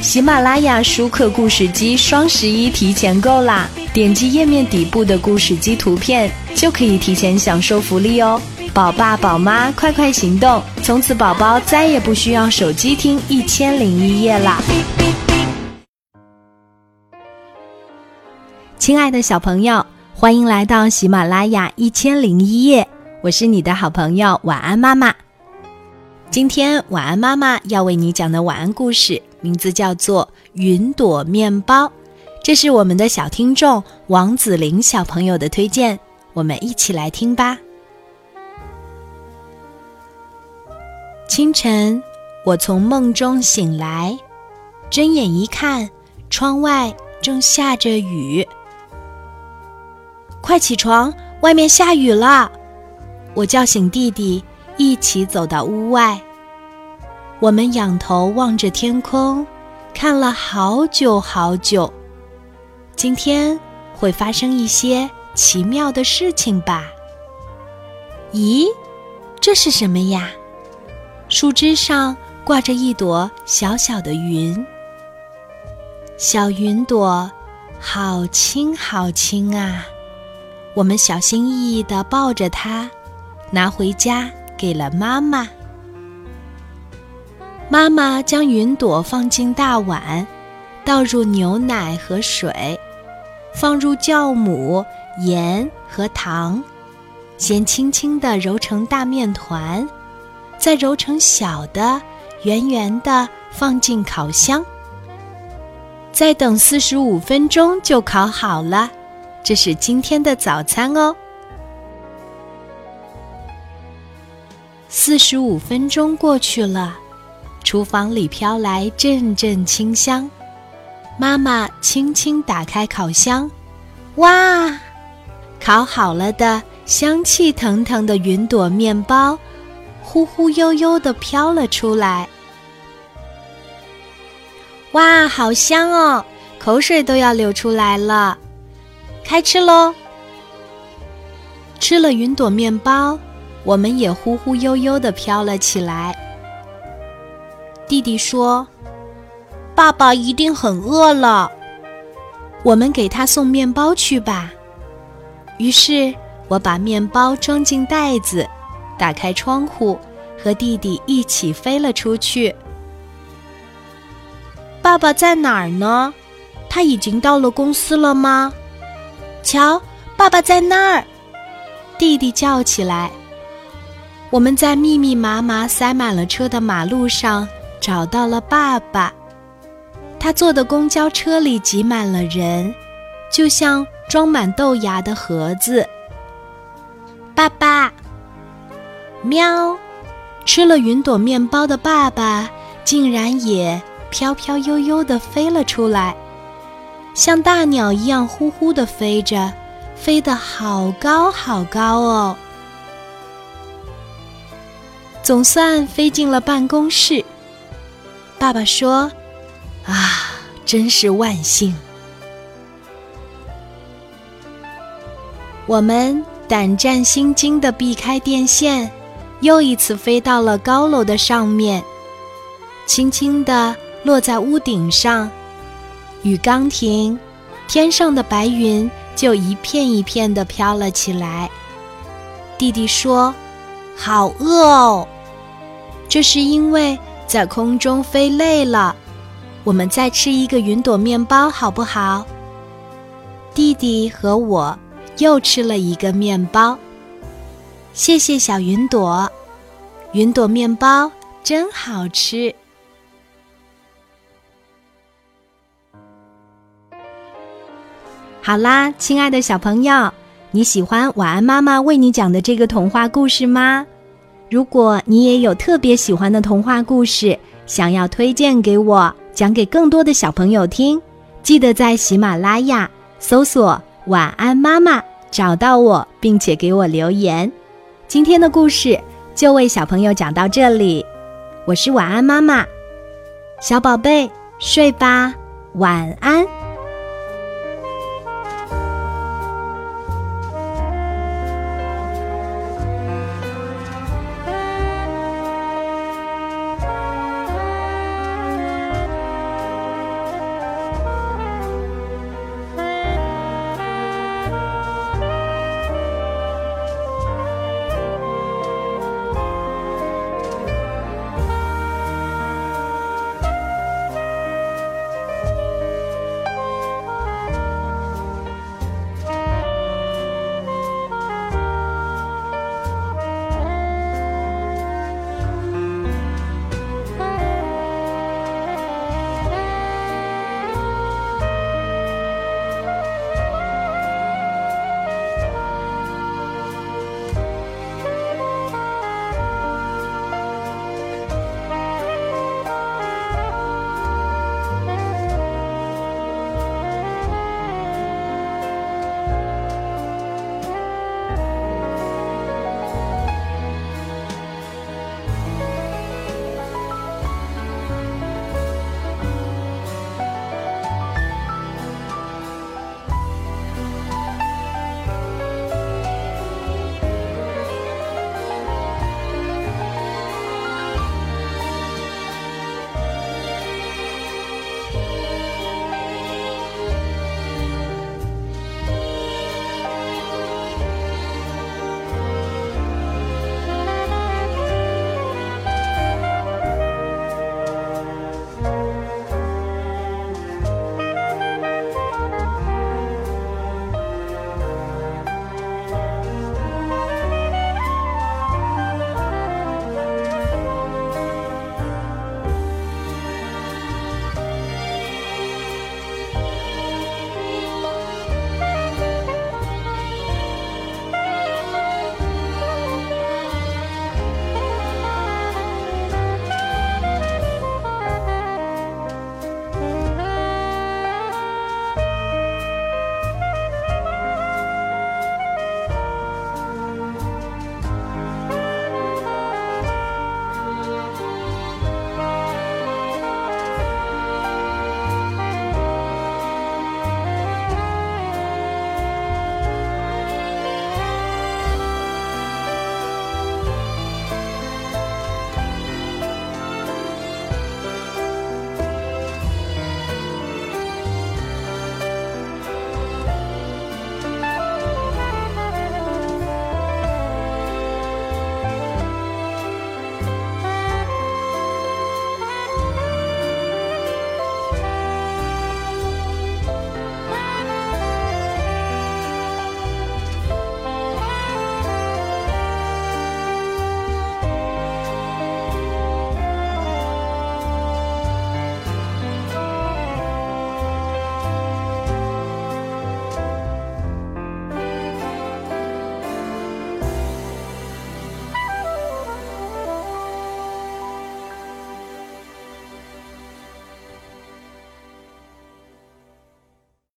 喜马拉雅舒克故事机双十一提前购啦！点击页面底部的故事机图片，就可以提前享受福利哦！宝爸宝妈快快行动，从此宝宝再也不需要手机听《一千零一夜》啦！亲爱的小朋友，欢迎来到喜马拉雅《一千零一夜》，我是你的好朋友晚安妈妈。今天晚安妈妈要为你讲的晚安故事。名字叫做《云朵面包》，这是我们的小听众王子玲小朋友的推荐，我们一起来听吧。清晨，我从梦中醒来，睁眼一看，窗外正下着雨。快起床，外面下雨了！我叫醒弟弟，一起走到屋外。我们仰头望着天空，看了好久好久。今天会发生一些奇妙的事情吧？咦，这是什么呀？树枝上挂着一朵小小的云。小云朵，好轻好轻啊！我们小心翼翼地抱着它，拿回家给了妈妈。妈妈将云朵放进大碗，倒入牛奶和水，放入酵母、盐和糖，先轻轻地揉成大面团，再揉成小的、圆圆的，放进烤箱。再等四十五分钟就烤好了，这是今天的早餐哦。四十五分钟过去了。厨房里飘来阵阵清香，妈妈轻轻打开烤箱，哇，烤好了的香气腾腾的云朵面包，忽忽悠悠的飘了出来。哇，好香哦，口水都要流出来了。开吃喽！吃了云朵面包，我们也忽忽悠悠的飘了起来。弟弟说：“爸爸一定很饿了，我们给他送面包去吧。”于是我把面包装进袋子，打开窗户，和弟弟一起飞了出去。爸爸在哪儿呢？他已经到了公司了吗？瞧，爸爸在那儿！弟弟叫起来。我们在密密麻麻塞满了车的马路上。找到了爸爸，他坐的公交车里挤满了人，就像装满豆芽的盒子。爸爸，喵！吃了云朵面包的爸爸竟然也飘飘悠悠地飞了出来，像大鸟一样呼呼地飞着，飞得好高好高哦！总算飞进了办公室。爸爸说：“啊，真是万幸！我们胆战心惊的避开电线，又一次飞到了高楼的上面，轻轻地落在屋顶上。雨刚停，天上的白云就一片一片的飘了起来。弟弟说：‘好饿哦！’这是因为。”在空中飞累了，我们再吃一个云朵面包好不好？弟弟和我又吃了一个面包。谢谢小云朵，云朵面包真好吃。好啦，亲爱的小朋友，你喜欢晚安妈妈为你讲的这个童话故事吗？如果你也有特别喜欢的童话故事，想要推荐给我，讲给更多的小朋友听，记得在喜马拉雅搜索“晚安妈妈”，找到我，并且给我留言。今天的故事就为小朋友讲到这里，我是晚安妈妈，小宝贝睡吧，晚安。